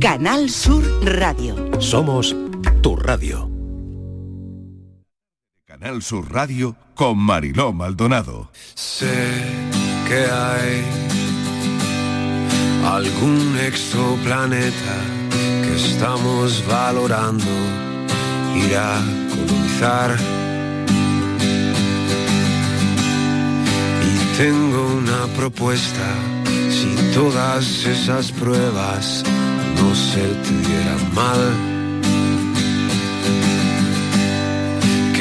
Canal Sur Radio. Somos tu radio. Canal Sur Radio con Mariló Maldonado. Sé que hay algún exoplaneta que estamos valorando ir a colonizar. Y tengo una propuesta, si todas esas pruebas no se te dieran mal.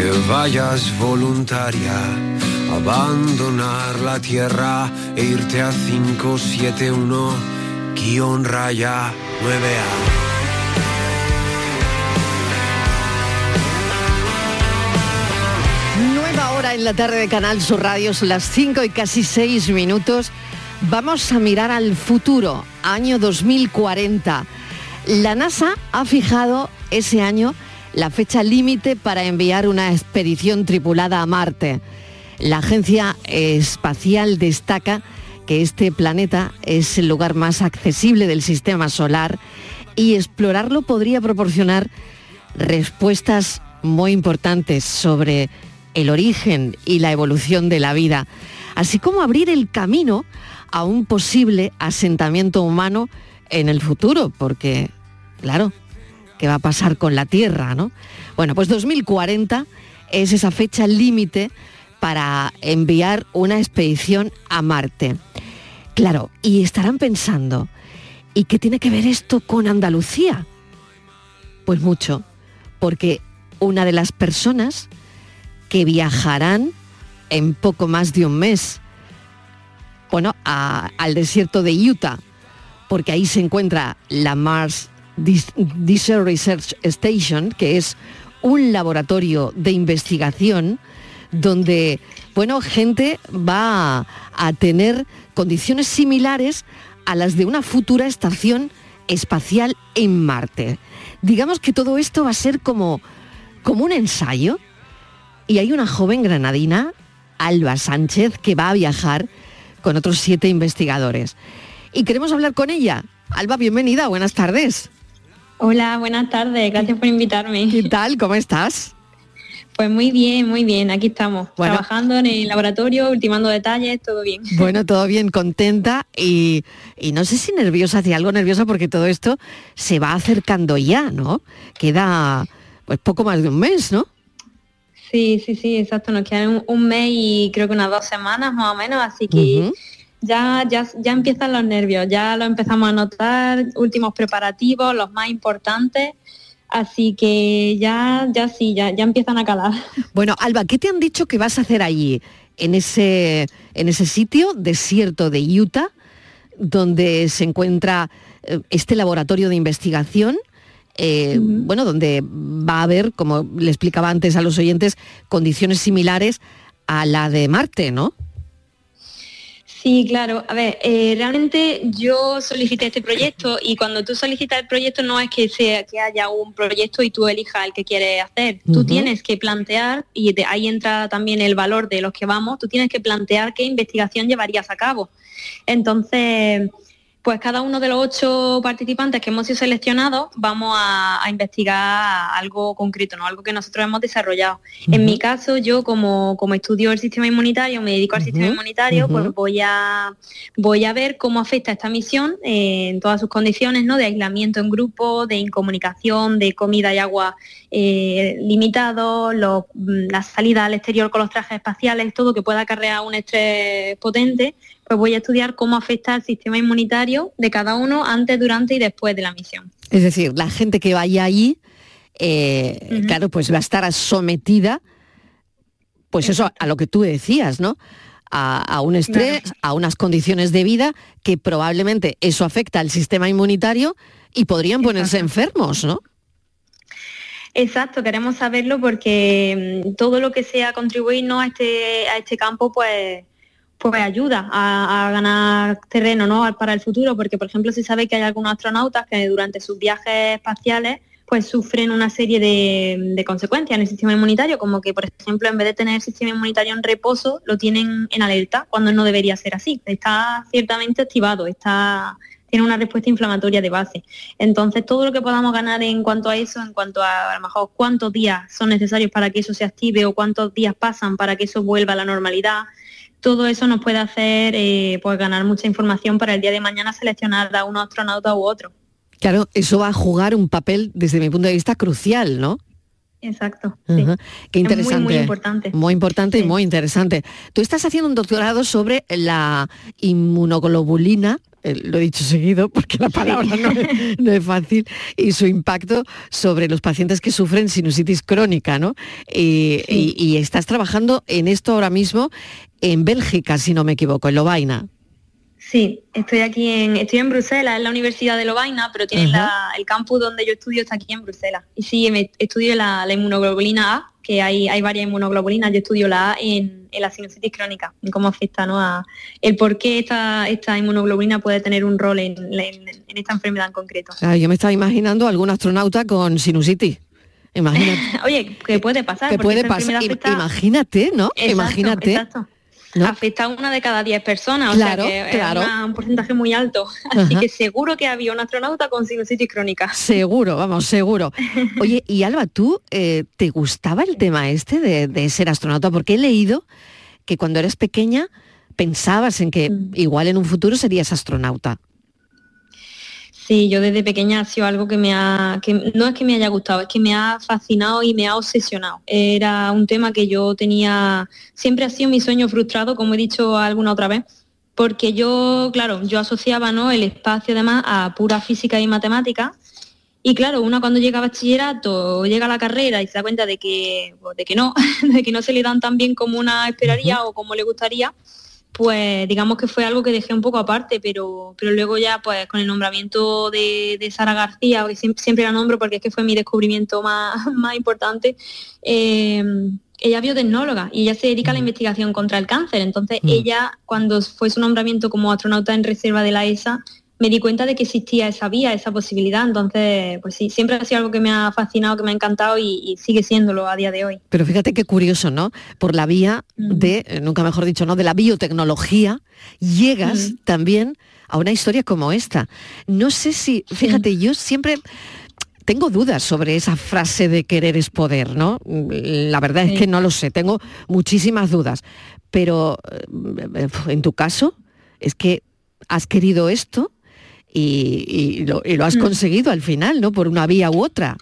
que vayas voluntaria, abandonar la tierra e irte a 571 guion raya 9A. Nueva hora en la tarde de Canal Sur Radio, son las 5 y casi 6 minutos. Vamos a mirar al futuro, año 2040. La NASA ha fijado ese año la fecha límite para enviar una expedición tripulada a Marte. La Agencia Espacial destaca que este planeta es el lugar más accesible del sistema solar y explorarlo podría proporcionar respuestas muy importantes sobre el origen y la evolución de la vida, así como abrir el camino a un posible asentamiento humano en el futuro, porque, claro, qué va a pasar con la Tierra, ¿no? Bueno, pues 2040 es esa fecha límite para enviar una expedición a Marte. Claro, y estarán pensando, ¿y qué tiene que ver esto con Andalucía? Pues mucho, porque una de las personas que viajarán en poco más de un mes, bueno, al desierto de Utah, porque ahí se encuentra la Mars Desert Research Station, que es un laboratorio de investigación donde, bueno, gente va a tener condiciones similares a las de una futura estación espacial en Marte. Digamos que todo esto va a ser como, como un ensayo. Y hay una joven granadina, Alba Sánchez, que va a viajar con otros siete investigadores. Y queremos hablar con ella. Alba, bienvenida, buenas tardes. Hola, buenas tardes, gracias por invitarme. ¿Qué tal? ¿Cómo estás? Pues muy bien, muy bien, aquí estamos, trabajando en el laboratorio, ultimando detalles, todo bien. Bueno, todo bien, contenta y, no sé si nerviosa, hacia algo nerviosa porque todo esto se va acercando ya, ¿no? Queda pues poco más de un mes, ¿no? Sí, sí, sí, exacto, nos quedan un, mes y creo que unas dos semanas más o menos, así que ya, ya, ya empiezan los nervios, ya lo empezamos a notar, últimos preparativos, los más importantes. Así que ya, ya sí, ya, ya empiezan a calar. Bueno, Alba, ¿qué te han dicho que vas a hacer allí, en ese, en ese sitio desierto de Utah, donde se encuentra eh, este laboratorio de investigación? Eh, bueno, donde va a haber, como le explicaba antes a los oyentes, condiciones similares a la de Marte, ¿no? Sí, claro. A ver, eh, realmente yo solicité este proyecto y cuando tú solicitas el proyecto no es que sea que haya un proyecto y tú elijas el que quieres hacer. Tú tienes que plantear, y de ahí entra también el valor de los que vamos, tú tienes que plantear qué investigación llevarías a cabo. Entonces, pues cada uno de los ocho participantes que hemos sido seleccionados vamos a, investigar algo concreto, ¿no? algo que nosotros hemos desarrollado. En mi caso, yo como, como estudio el sistema inmunitario, me dedico al sistema inmunitario, pues voy a, voy a ver cómo afecta esta misión eh, en todas sus condiciones, ¿no? de aislamiento en grupo, de incomunicación, de comida y agua eh, limitado, mm, la salida al exterior con los trajes espaciales, todo que pueda acarrear un estrés potente pues voy a estudiar cómo afecta al sistema inmunitario de cada uno antes, durante y después de la misión. Es decir, la gente que vaya allí, eh, claro, pues va a estar sometida, pues eso, a lo que tú decías, ¿no? A, un estrés, a unas condiciones de vida que probablemente eso afecta al sistema inmunitario y podrían ponerse enfermos, ¿no? Exacto, queremos saberlo porque mm, todo lo que sea contribuirnos a este, a este campo, pues pues ayuda a, ganar terreno ¿no? para el futuro, porque por ejemplo se sabe que hay algunos astronautas que durante sus viajes espaciales pues sufren una serie de, consecuencias en el sistema inmunitario, como que por ejemplo en vez de tener el sistema inmunitario en reposo, lo tienen en alerta, cuando no debería ser así. Está ciertamente activado, está tiene una respuesta inflamatoria de base. Entonces, todo lo que podamos ganar en cuanto a eso, en cuanto a a lo mejor cuántos días son necesarios para que eso se active o cuántos días pasan para que eso vuelva a la normalidad, todo eso nos puede hacer eh, pues ganar mucha información para el día de mañana seleccionar a un astronauta u otro. Claro, eso va a jugar un papel desde mi punto de vista crucial, ¿no? Exacto. Qué interesante. muy, muy importante. Muy importante y muy interesante. Tú estás haciendo un doctorado sobre la inmunoglobulina, eh, lo he dicho seguido porque la palabra no, es, fácil, y su impacto sobre los pacientes que sufren sinusitis crónica, ¿no? Y, estás trabajando en esto ahora mismo en Bélgica, si no me equivoco, en Lovaina. Sí, estoy aquí en, estoy en Bruselas, en la Universidad de Lovaina, pero tiene el campus donde yo estudio está aquí en Bruselas. Y sí, me, estudio la, inmunoglobulina A, que hay, hay varias inmunoglobulinas, yo estudio la A en, la sinusitis crónica, en cómo afecta ¿no? a el por qué esta, esta inmunoglobulina puede tener un rol en, esta enfermedad en concreto. yo me estaba imaginando algún astronauta con sinusitis. Imagínate. Oye, que puede pasar. Que puede pasar. Imagínate, ¿no? Imagínate. Exacto afecta a una de cada diez personas, o sea que es un porcentaje muy alto. Así que seguro que había un astronauta con sinusitis crónica. Seguro, vamos, seguro. Oye, y Alba, ¿tú eh, te gustaba el tema este de, ser astronauta? Porque he leído que cuando eres pequeña pensabas en que mm. igual en un futuro serías astronauta. Sí, yo desde pequeña ha sido algo que me ha, que no es que me haya gustado, es que me ha fascinado y me ha obsesionado. Era un tema que yo tenía, siempre ha sido mi sueño frustrado, como he dicho alguna otra vez, porque yo, claro, yo asociaba ¿no? el espacio además a pura física y matemática. Y claro, uno cuando llega a bachillerato, llega a la carrera y se da cuenta de que, pues, de que no, de que no se le dan tan bien como una esperaría o como le gustaría, pues digamos que fue algo que dejé un poco aparte, pero, pero luego ya pues con el nombramiento de, Sara García, que siempre, la nombro porque es que fue mi descubrimiento más, más importante, eh, ella es biotecnóloga y ella se dedica a la mm. investigación contra el cáncer. Entonces mm. ella, cuando fue su nombramiento como astronauta en reserva de la ESA, me di cuenta de que existía esa vía, esa posibilidad. Entonces, pues sí, siempre ha sido algo que me ha fascinado, que me ha encantado y, sigue siéndolo a día de hoy. Pero fíjate qué curioso, ¿no? Por la vía de, eh, nunca mejor dicho, ¿no? De la biotecnología, llegas también a una historia como esta. No sé si, fíjate, yo siempre tengo dudas sobre esa frase de querer es poder, ¿no? La verdad es que no lo sé, tengo muchísimas dudas. Pero eh, en tu caso, es que has querido esto y, lo, has mm. conseguido al final, ¿no? Por una vía u otra.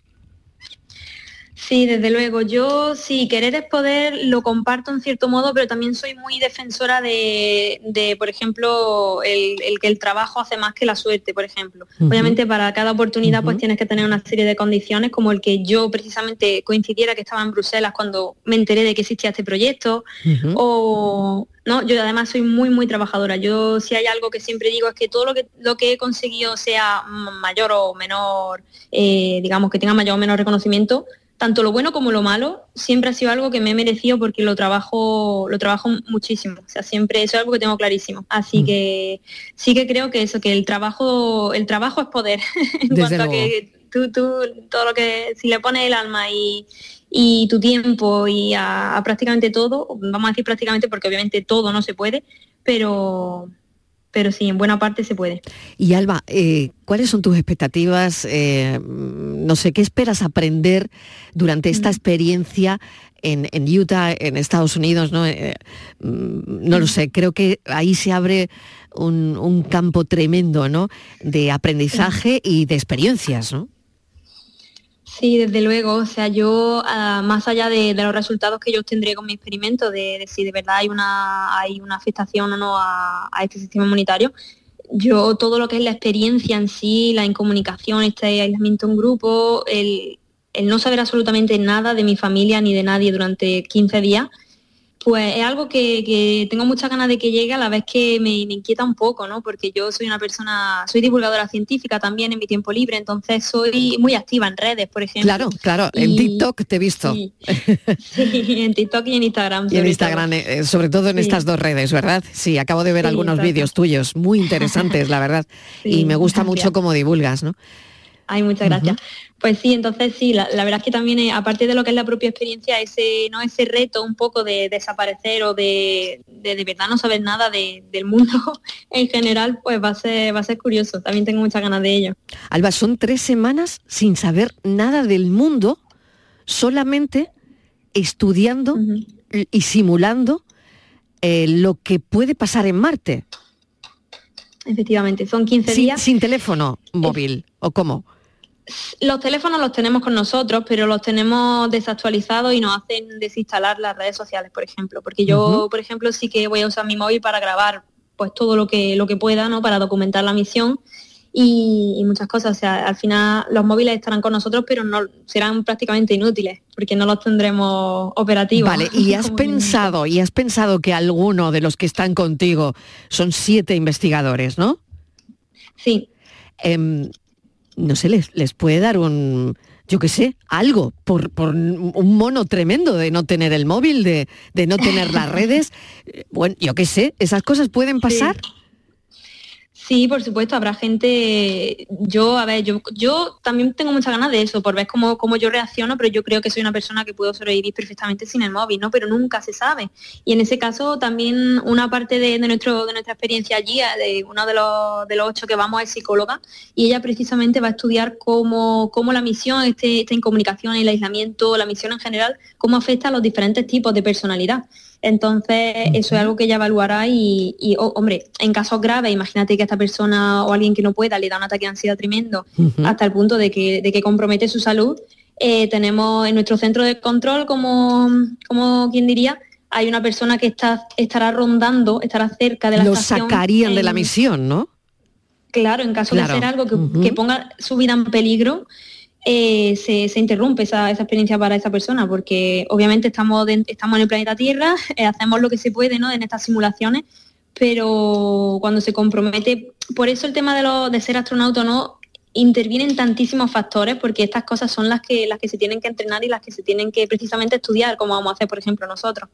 Sí, desde luego. Yo sí, querer es poder, lo comparto en cierto modo, pero también soy muy defensora de, por ejemplo, el, que el trabajo hace más que la suerte, por ejemplo. Obviamente para cada oportunidad pues tienes que tener una serie de condiciones, como el que yo precisamente coincidiera que estaba en Bruselas cuando me enteré de que existía este proyecto, o no, yo además soy muy, muy trabajadora. Yo si hay algo que siempre digo es que todo lo que, lo que he conseguido sea mayor o menor, eh, digamos que tenga mayor o menor reconocimiento, tanto lo bueno como lo malo, siempre ha sido algo que me he merecido porque lo trabajo, lo trabajo muchísimo. O sea, siempre eso es algo que tengo clarísimo. Así mm. que sí que creo que eso, que el trabajo, el trabajo es poder. en cuanto a que tú, tú, todo lo que, si le pones el alma y, tu tiempo y a, prácticamente todo, vamos a decir prácticamente porque obviamente todo no se puede, pero pero sí, en buena parte se puede. Y Alba, eh, ¿cuáles son tus expectativas? Eh, no sé, ¿qué esperas aprender durante esta mm. experiencia en, Utah, en Estados Unidos? No, eh, mm, no lo sé, creo que ahí se abre un, campo tremendo ¿no? de aprendizaje y de experiencias, ¿no? Sí, desde luego. O sea, yo, ah, más allá de, los resultados que yo obtendré con mi experimento, de, si de verdad hay una, hay una afectación o no a, este sistema inmunitario, yo todo lo que es la experiencia en sí, la incomunicación, este aislamiento en grupo, el, el no saber absolutamente nada de mi familia ni de nadie durante 15 días, pues es algo que, tengo muchas ganas de que llegue a la vez que me, inquieta un poco, ¿no? Porque yo soy una persona, soy divulgadora científica también en mi tiempo libre, entonces soy muy activa en redes, por ejemplo. Claro, claro, en TikTok te he visto. Sí, en TikTok y en Instagram. Y en Instagram, eh, sobre todo en estas dos redes, ¿verdad? Sí, acabo de ver algunos vídeos tuyos, muy interesantes, la verdad. y me gusta mucho cómo divulgas, ¿no? Ay, muchas gracias. Pues sí, entonces sí, la, verdad es que también, aparte de lo que es la propia experiencia, ese, ¿no? ese reto un poco de desaparecer o de de, verdad no saber nada del mundo en general, pues va a, ser, va a ser curioso. También tengo muchas ganas de ello. Alba, son tres semanas sin saber nada del mundo, solamente estudiando y simulando eh, lo que puede pasar en Marte. Efectivamente, son 15 días. Sin teléfono móvil, ¿o cómo? Los teléfonos los tenemos con nosotros, pero los tenemos desactualizados y nos hacen desinstalar las redes sociales, por ejemplo. Porque yo, por ejemplo, sí que voy a usar mi móvil para grabar pues todo lo que, lo que pueda, ¿no? Para documentar la misión y, muchas cosas. O sea, al final los móviles estarán con nosotros, pero no serán prácticamente inútiles, porque no los tendremos operativos. Vale, y has pensado, y has pensado que alguno de los que están contigo son siete investigadores, ¿no? Sí. Em, no sé, les, les puede dar un, yo qué sé, algo, por, por, un mono tremendo de no tener el móvil, de, de no tener las redes. Bueno, yo qué sé, esas cosas pueden pasar. Sí, por supuesto, habrá gente, yo, a ver, yo, yo también tengo muchas ganas de eso, por ver cómo, cómo yo reacciono, pero yo creo que soy una persona que puedo sobrevivir perfectamente sin el móvil, ¿no? Pero nunca se sabe. Y en ese caso también una parte de, nuestro, de nuestra experiencia allí, de uno de los, de los ocho que vamos es psicóloga, y ella precisamente va a estudiar cómo, cómo la misión, este, en comunicación, el aislamiento, la misión en general, cómo afecta a los diferentes tipos de personalidad. Entonces, eso es algo que ella evaluará y, hombre, en casos graves, imagínate que a esta persona o alguien que no pueda le da un ataque de ansiedad tremendo hasta el punto de que, de que compromete su salud. Eh, tenemos en nuestro centro de control, como, como quien diría, hay una persona que está, estará rondando, estará cerca de la Lo sacarían de la misión, ¿no? Claro, en caso de ser algo que ponga su vida en peligro, eh, se, interrumpe esa, experiencia para esa persona, porque obviamente estamos, estamos en el planeta Tierra, eh, hacemos lo que se puede ¿no? en estas simulaciones, pero cuando se compromete, por eso el tema de, lo, de ser astronauta no intervienen tantísimos factores porque estas cosas son las que las que se tienen que entrenar y las que se tienen que precisamente estudiar como vamos a hacer por ejemplo nosotros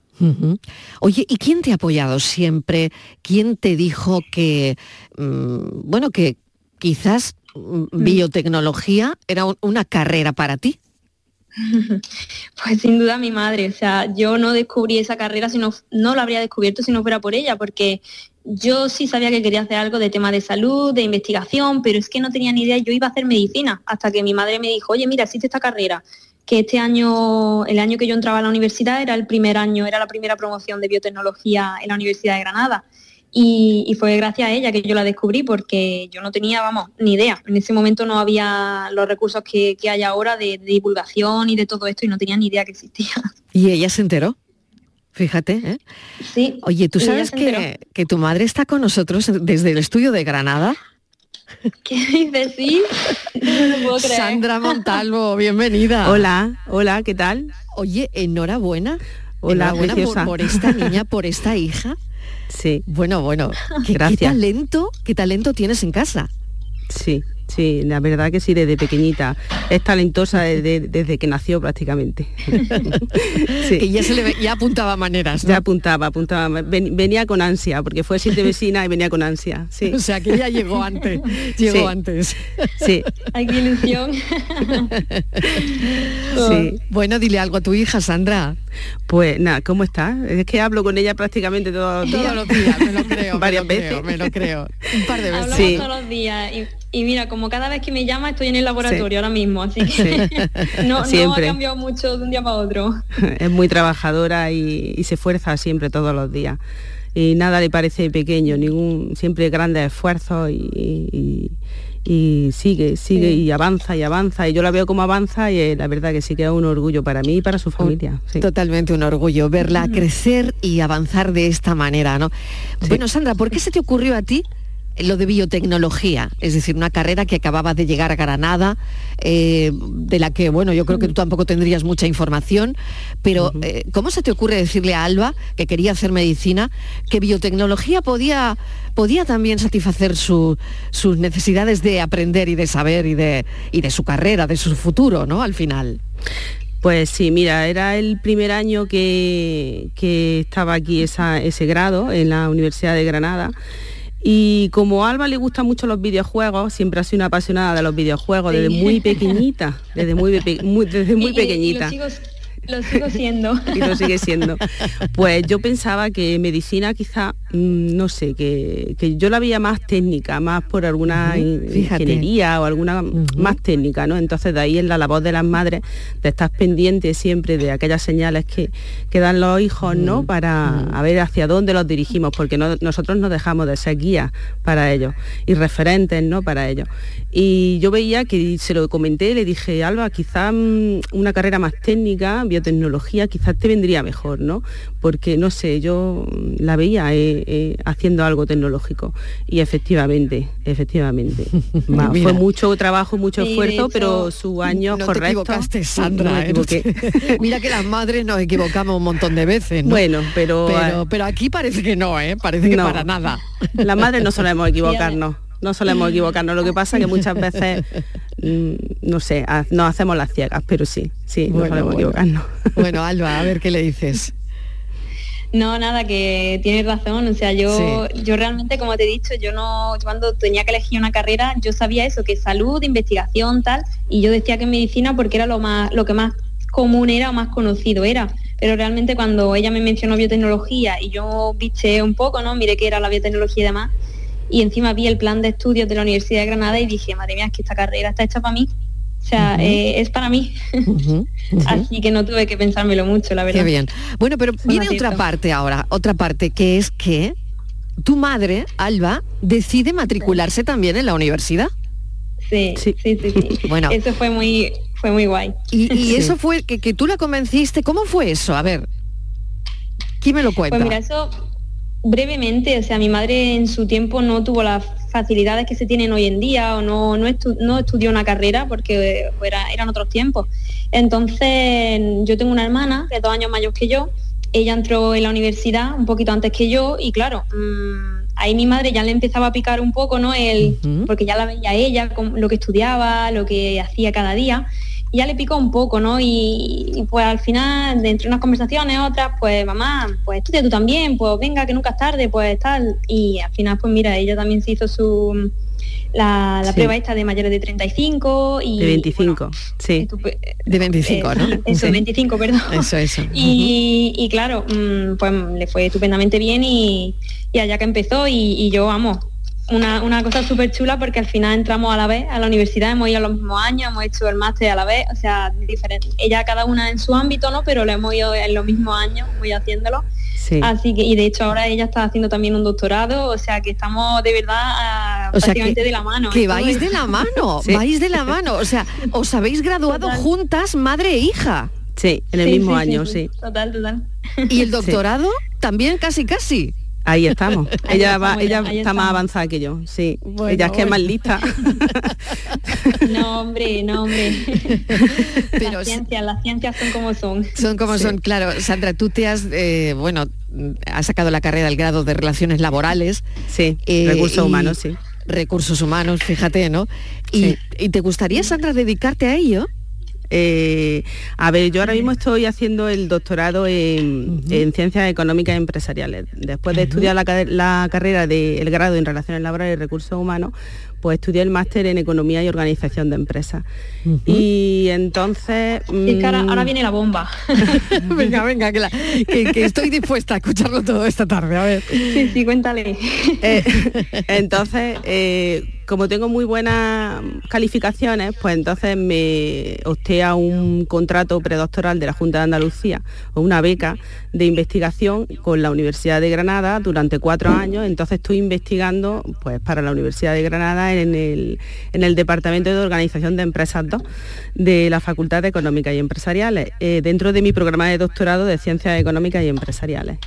oye y quién te ha apoyado siempre quién te dijo que mm, bueno que quizás. Biotecnología era una carrera para ti? Pues sin duda mi madre, o sea, yo no descubrí esa carrera, sino no lo habría descubierto si no fuera por ella, porque yo sí sabía que quería hacer algo de tema de salud, de investigación, pero es que no tenía ni idea, yo iba a hacer medicina, hasta que mi madre me dijo, oye, mira, existe esta carrera, que este año, el año que yo entraba a la universidad era el primer año, era la primera promoción de biotecnología en la Universidad de Granada. Y, fue gracias a ella que yo la descubrí porque yo no tenía, vamos, ni idea. En ese momento no había los recursos que, hay ahora de, divulgación y de todo esto y no tenía ni idea que existía. ¿Y ella se enteró? Fíjate, ¿eh? Sí. Oye, ¿tú sabes que, que, tu madre está con nosotros desde el estudio de Granada? ¿Qué dices? Sí, no Sandra Montalvo, bienvenida. Hola, hola, ¿qué tal? Oye, enhorabuena. Hola, enhorabuena por, esta niña, por esta hija. Sí. Bueno, bueno, ¿qué, Gracias. ¿qué talento, qué talento tienes en casa? Sí, Sí, la verdad que sí, desde pequeñita. Es talentosa desde, que nació prácticamente. sí. ya, se le, ya apuntaba maneras. Ya apuntaba, apuntaba. venía con ansia, porque fue siete vecina y venía con ansia. Sí. O sea que ya llegó antes. Llegó antes. Sí. Hay ilusión. sí. Bueno, dile algo a tu hija, Sandra. Pues nada, ¿cómo está? Es que hablo con ella prácticamente todos los días. Todos los días, me lo creo. Varias veces. me lo creo. Un par de veces. Hablamos todos los días. Y mira, como cada vez que me llama estoy en el laboratorio ahora mismo, así que no, ha cambiado mucho de un día para otro. Es muy trabajadora y, se esfuerza siempre todos los días. Y nada le parece pequeño, ningún, siempre grandes esfuerzos y, sigue, sigue y avanza y avanza. Y yo la veo como avanza y eh, la verdad que sí que es un orgullo para mí y para su familia. Totalmente un orgullo verla crecer y avanzar de esta manera, ¿no? Bueno, Sandra, ¿por qué se te ocurrió a ti lo de biotecnología, es decir, una carrera que acababa de llegar a Granada, eh, de la que, bueno, yo creo que tú tampoco tendrías mucha información, pero eh, ¿cómo se te ocurre decirle a Alba, que quería hacer medicina, que biotecnología podía, podía también satisfacer sus necesidades de aprender y de saber y de, y de su carrera, de su futuro, ¿no? Al final. Pues sí, mira, era el primer año que, estaba aquí ese grado en la Universidad de Granada Y como a Alba le gustan mucho los videojuegos, siempre ha sido una apasionada de los videojuegos desde muy pequeñita, desde muy, desde muy pequeñita. Lo sigo siendo. y lo sigue siendo. Pues yo pensaba que medicina quizá, mm, no sé, que, yo la veía más técnica, más por alguna ingeniería o alguna más técnica, ¿no? Entonces de ahí es la labor de las madres de estar pendientes siempre de aquellas señales que, que dan los hijos, ¿no? Para ver hacia dónde los dirigimos, porque nosotros no dejamos de ser guías para ellos y referentes, ¿no? Para ellos. Y yo veía que se lo comenté, le dije, Alba, quizá mm, una carrera más técnica, biotecnología quizás te vendría mejor, ¿no? Porque, no sé, yo la veía eh, eh, haciendo algo tecnológico y efectivamente, efectivamente. fue mucho trabajo, mucho esfuerzo, pero su año no correcto. Te equivocaste, Sandra. ¿eh? Mira que las madres nos equivocamos un montón de veces, Bueno, pero... Pero, aquí parece que no, ¿eh? Parece que para nada. Las madres no solemos equivocarnos no solemos equivocarnos. Lo que pasa es que muchas veces, mm, no sé, no hacemos las ciegas, pero sí, sí, no solemos equivocarnos. Bueno, Alba, a ver qué le dices. No, nada, que tienes razón. O sea, yo, yo realmente, como te he dicho, yo no, cuando tenía que elegir una carrera, yo sabía eso, que salud, investigación, tal, y yo decía que medicina porque era lo más, lo que más común era o más conocido era. Pero realmente cuando ella me mencionó biotecnología y yo biché un poco, ¿no? Miré que era la biotecnología y demás, y encima vi el plan de estudios de la Universidad de Granada y dije, madre mía, es que esta carrera está hecha para mí. O sea, eh, es para mí. Así que no tuve que pensármelo mucho, la verdad. Qué bien. Bueno, pero viene otra parte ahora, otra parte, que es que tu madre, Alba, decide matricularse también en la universidad. Sí, sí, sí, sí. Bueno. Eso fue muy, fue muy guay. Y, eso fue que, que, tú la convenciste. ¿Cómo fue eso? A ver, ¿quién me lo cuenta? Pues mira, eso brevemente, o sea, mi madre en su tiempo no tuvo las facilidades que se tienen hoy en día o no, no, estudió una carrera porque eran otros tiempos. Entonces, yo tengo una hermana que es dos años mayor que yo, ella entró en la universidad un poquito antes que yo y claro, mm, ahí mi madre ya le empezaba a picar un poco, ¿no? El, Porque ya la veía ella, lo que estudiaba, lo que hacía cada día ya le picó un poco, ¿no? Y, pues al final, de entre unas conversaciones, otras, pues mamá, pues estudia tú también, pues venga, que nunca es tarde, pues tal. Y al final, pues mira, ella también se hizo su la, prueba esta de mayores de 35 y... De 25, sí. De 25, ¿no? Eso, 25, perdón. Eso, eso. Y, claro, mm, pues le fue estupendamente bien y, allá que empezó y, y yo, vamos, una, cosa súper chula porque al final entramos a la vez a la universidad, hemos ido a los mismos años, hemos hecho el máster a la vez, o sea, diferente. Ella cada una en su ámbito, ¿no? Pero lo hemos ido en los mismos años, voy haciéndolo. Así que, y de hecho ahora ella está haciendo también un doctorado, o sea que estamos de verdad ah, prácticamente de la mano. Que vais de la mano, vais de la mano. O sea, os habéis graduado juntas, madre e hija. Sí, en el mismo año, sí. Total, total. ¿Y el doctorado? También casi, casi. Ahí estamos. ella va, ella está más avanzada que yo, sí. ella es que es más lista. no, hombre, no, hombre. las ciencias, las ciencias son como son. Son como son, claro. Sandra, tú te has, eh, bueno, has sacado la carrera del grado de Relaciones Laborales. Sí, eh, recursos humanos, sí. Recursos humanos, fíjate, ¿no? Y, ¿Y te gustaría, Sandra, dedicarte a ello? Eh, a ver, yo ahora mismo estoy haciendo el doctorado en, Ciencias Económicas y Empresariales. Después de estudiar la, carrera del grado en Relaciones Laborales y Recursos Humanos, pues estudié el máster en Economía y Organización de Empresas. Y entonces... es que ahora, viene la bomba. venga, venga, que, estoy dispuesta a escucharlo todo esta tarde, a ver. Sí, sí, cuéntale. Eh, entonces, eh, como tengo muy buenas calificaciones, pues entonces me opté un contrato predoctoral de la Junta de Andalucía o una beca de investigación con la Universidad de Granada durante cuatro años. Entonces estoy investigando pues, para la Universidad de Granada en el, en el Departamento de Organización de Empresas 2 de la Facultad de Económicas y Empresariales, eh, dentro de mi programa de doctorado de Ciencias Económicas y Empresariales.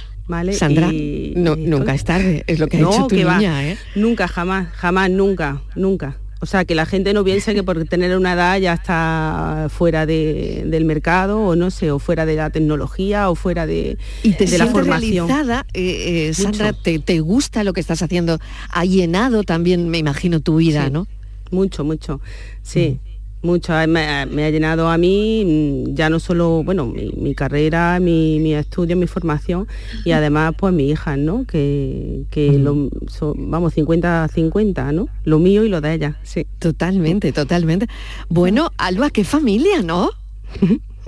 Sandra, nunca es tarde, es lo que ha dicho tu niña, ¿eh? Nunca, jamás, jamás, nunca, nunca. O sea, que la gente no piense que por tener una edad ya está fuera del mercado o no sé, o fuera de la tecnología o fuera de, de la formación. Realizada, eh, eh, Sandra, te, te, gusta lo que estás haciendo? Ha llenado también, me imagino, tu vida, ¿no? Mucho, mucho. Sí. Mucho, me, ha llenado a mí mm, ya no solo, bueno, mi, carrera, mi, estudio, mi formación y además pues mi hija, ¿no? Que, lo, vamos, 50-50, ¿no? Lo mío y lo de ella, sí. Totalmente, totalmente. Bueno, Alba, qué familia, ¿no?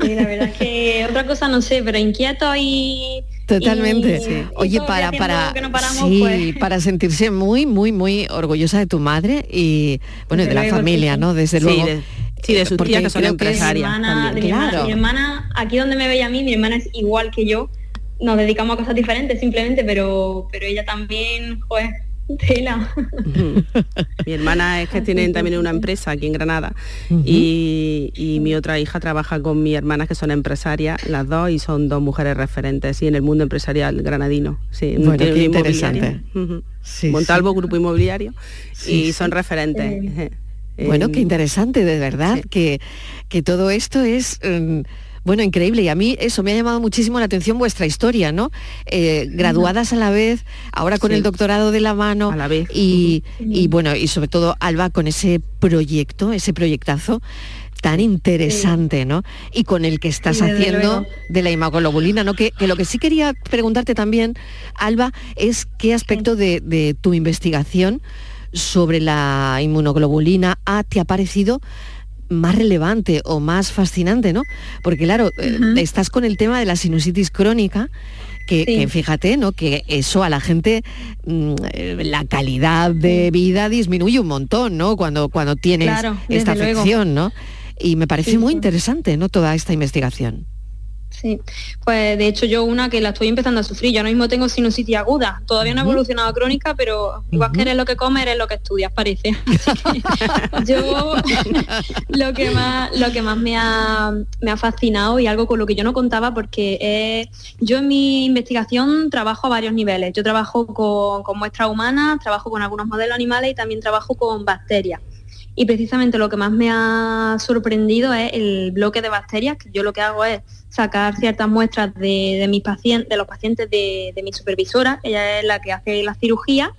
Sí, la verdad es que otra cosa no sé, pero inquieto y... Totalmente. Oye, para, para, pues. para sentirse muy, muy, muy orgullosa de tu madre y, bueno, de la familia, ¿no? Desde luego. Sí, de sus tías que son empresarias. mi, hermana, aquí donde me veía a mí, mi hermana es igual que yo. Nos dedicamos a cosas diferentes simplemente, pero, pero ella también, pues, tela. mi hermana es que tienen también una empresa aquí en Granada y, mi otra hija trabaja con mi hermana que son empresarias, las dos, y son dos mujeres referentes y en el mundo empresarial granadino. Sí, bueno, qué interesante. Montalvo, grupo inmobiliario, y son referentes. Bueno, qué interesante, de verdad, que, que todo esto es... Mm, bueno, increíble. Y a mí eso me ha llamado muchísimo la atención vuestra historia, ¿no? Eh, graduadas a la vez, ahora con el doctorado de la mano. A la vez. Y, bueno, y sobre todo Alba con ese proyecto, ese proyectazo tan interesante, ¿no? Y con el que estás haciendo de la inmunoglobulina, ¿no? Que, lo que sí quería preguntarte también, Alba, es qué aspecto de, de tu investigación sobre la inmunoglobulina A te ha parecido más relevante o más fascinante, ¿no? Porque claro, eh, estás con el tema de la sinusitis crónica, que, fíjate, ¿no? Que eso a la gente, mm, eh, la calidad de vida disminuye un montón, ¿no? Cuando, cuando tienes esta afección, ¿no? Y me parece muy interesante, ¿no? Toda esta investigación. Sí, pues de hecho yo una que la estoy empezando a sufrir, yo ahora mismo tengo sinusitis aguda, todavía no ha evolucionado crónica, pero igual que eres lo que comes, eres lo que estudias, parece. yo lo que más, lo que más me ha, me ha fascinado y algo con lo que yo no contaba, porque yo en mi investigación trabajo a varios niveles. Yo trabajo con, con muestras humanas, trabajo con algunos modelos animales y también trabajo con bacterias. Y precisamente lo que más me ha sorprendido es el bloque de bacterias, que yo lo que hago es sacar ciertas muestras de, mis pacientes, de los pacientes de, mi supervisora, ella es la que hace la cirugía,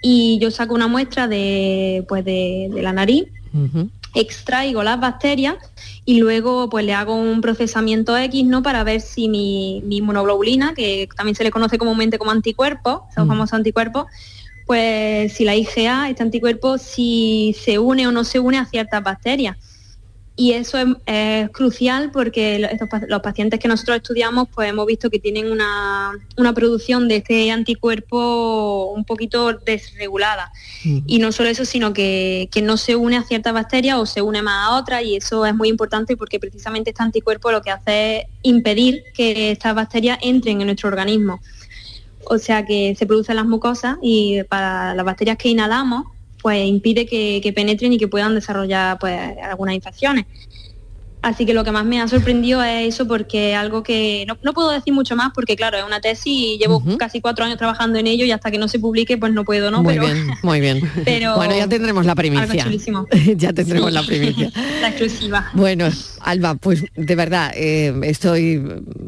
y yo saco una muestra de, pues de, la nariz, extraigo las bacterias y luego pues le hago un procesamiento X ¿no? para ver si mi, mi inmunoglobulina, que también se le conoce comúnmente como anticuerpo, son famosos anticuerpos, pues si la IgA, este anticuerpo, si se une o no se une a ciertas bacterias. Y eso es, crucial porque los pacientes que nosotros estudiamos, pues hemos visto que tienen una, producción de este anticuerpo un poquito desregulada. Y no solo eso, sino que, que, no se une a ciertas bacterias o se une más a otras y eso es muy importante porque precisamente este anticuerpo lo que hace es impedir que estas bacterias entren en nuestro organismo o sea que se producen las mucosas y para las bacterias que inhalamos, pues impide que, penetren y que puedan desarrollar pues, algunas infecciones. Así que lo que más me ha sorprendido es eso porque algo que no, puedo decir mucho más porque claro, es una tesis y llevo casi cuatro años trabajando en ello y hasta que no se publique pues no puedo, ¿no? Muy bien, muy bien. Pero bueno, ya tendremos la primicia. ya tendremos la primicia. la exclusiva. Bueno, Alba, pues de verdad, eh, estoy,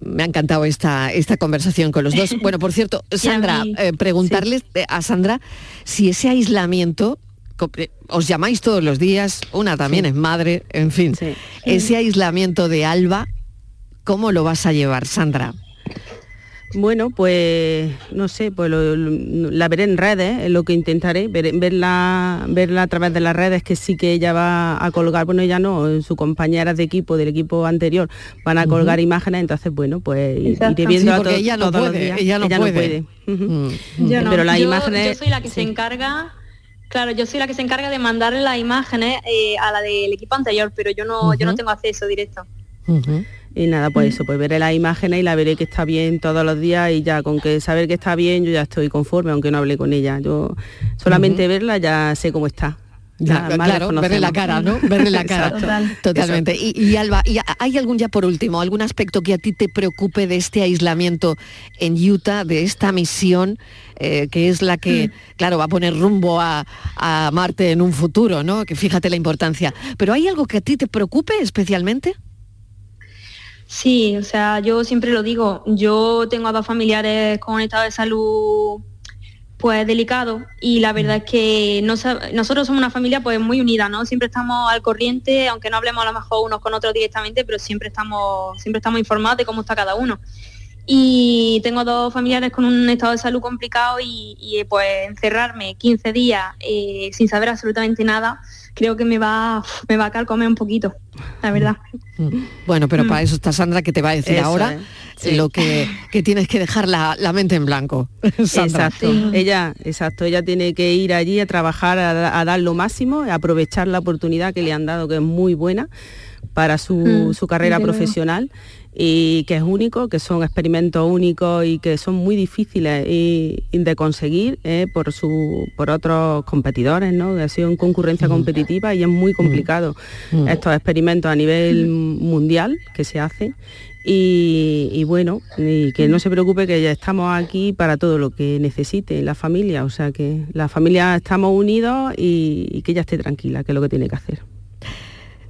me ha encantado esta, esta conversación con los dos. Bueno, por cierto, Sandra, eh, preguntarles eh, a Sandra si ese aislamiento os llamáis todos los días, una también es madre, en fin. Ese aislamiento de Alba, ¿cómo lo vas a llevar, Sandra? Bueno, pues no sé, pues la veré en redes, es lo que intentaré, verla, verla a través de las redes, que sí que ella va a colgar, bueno, ella no, sus compañeras de equipo, del equipo anterior, van a colgar imágenes, entonces bueno, pues iré viendo porque ella no puede, ella no puede. Pero las imágenes... Yo soy la que se encarga Claro, yo soy la que se encarga de mandarle las imágenes eh, a la del equipo anterior, pero yo no, yo no tengo acceso directo. Y nada, pues eso, pues veré las imágenes y la veré que está bien todos los días y ya con que saber que está bien yo ya estoy conforme, aunque no hable con ella. Yo solamente verla ya sé cómo está. Claro, verle la cara, ¿no? Verle la cara. Totalmente. Y, Alba, ¿y ¿hay algún ya por último, algún aspecto que a ti te preocupe de este aislamiento en Utah, de esta misión, eh, que es la que, mm. claro, va a poner rumbo a, a, Marte en un futuro, ¿no? Que fíjate la importancia. Pero ¿hay algo que a ti te preocupe especialmente? Sí, o sea, yo siempre lo digo, yo tengo a dos familiares con un estado de salud pues delicado y la verdad es que nosotros somos una familia pues muy unida, ¿no? Siempre estamos al corriente, aunque no hablemos a lo mejor unos con otros directamente, pero siempre estamos, siempre estamos informados de cómo está cada uno. Y tengo dos familiares con un estado de salud complicado y, pues encerrarme 15 días eh, sin saber absolutamente nada, creo que me va, me va a calcomer un poquito, la verdad. Bueno, pero para mm. eso está Sandra que te va a decir ahora lo que, tienes que dejar la, mente en blanco. Exacto. Ella, exacto, ella tiene que ir allí a trabajar, a, dar lo máximo, a aprovechar la oportunidad que le han dado, que es muy buena para su, mm, su carrera profesional y que es único, que son experimentos únicos y que son muy difíciles de conseguir eh, por, su, por otros competidores, ¿no? ha sido en concurrencia competitiva y es muy complicado estos experimentos a nivel mundial que se hacen. Y, bueno, y que no se preocupe que ya estamos aquí para todo lo que necesite la familia, o sea que la familia estamos unidos y, y que ella esté tranquila, que es lo que tiene que hacer.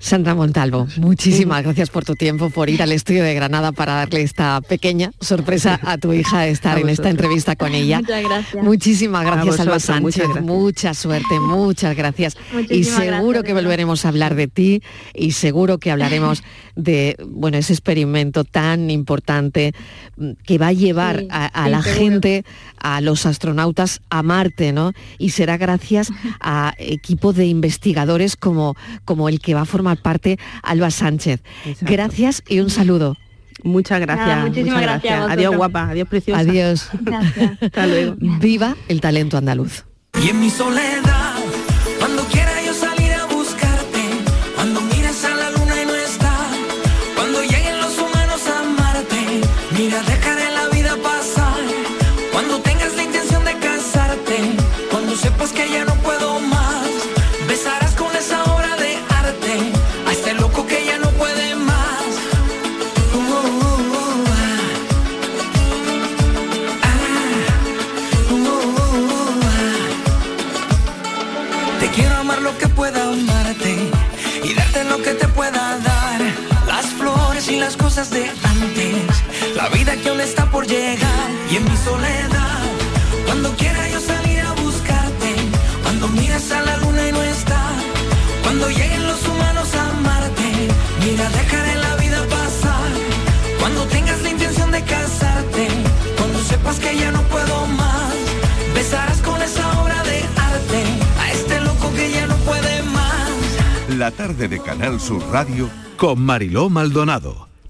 Sandra Montalvo, muchísimas gracias por tu tiempo, por ir al estudio de Granada para darle esta pequeña sorpresa a tu hija, estar en esta entrevista con ella. Muchas gracias. Muchísimas gracias, Alba Sánchez. Mucha suerte, muchas gracias. y seguro que volveremos a hablar de ti y seguro que hablaremos de bueno, ese experimento tan importante mm, que va a llevar a, la gente, a los astronautas a Marte, ¿no? Y será gracias a equipos de investigadores como, como el que va a formar parte Alba Sánchez. Gracias y un saludo. Muchas gracias. muchísimas gracias. adiós guapa, adiós preciosa. Adiós. Hasta luego. Viva el talento andaluz. Y en mi soledad, que aún está por llegar. Y en mi soledad, cuando quiera yo salir a buscarte, cuando miras a la luna y no está, cuando lleguen los humanos a Marte, mira, dejaré la vida pasar. Cuando tengas la intención de casarte, cuando sepas que ya no puedo más, besarás con esa obra de arte a este loco que ya no puede más. La tarde de Canal Sur Radio con Mariló Maldonado.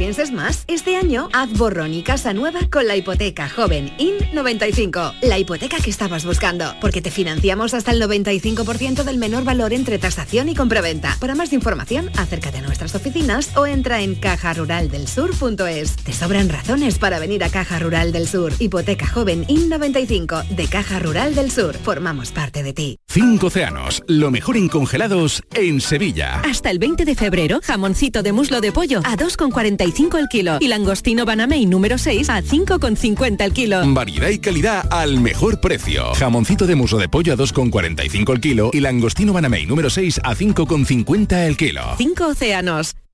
Pienses más. Este año haz borrón y casa nueva con la hipoteca joven IN95. La hipoteca que estabas buscando. Porque te financiamos hasta el 95% del menor valor entre tasación y compraventa. Para más información, acércate a nuestras oficinas o entra en cajaruraldelsur.es. Te sobran razones para venir a Caja Rural del Sur. Hipoteca joven IN95 de Caja Rural del Sur. Formamos parte de ti. Cinco océanos, lo mejor en congelados en Sevilla. Hasta el 20 de febrero, jamoncito de muslo de pollo a 2,45 el kilo y langostino banamey número 6 a 5,50 el kilo. Variedad y calidad al mejor precio. Jamoncito de muslo de pollo a 2,45 el kilo y langostino banamey número 6 a 5,50 el kilo. Cinco océanos.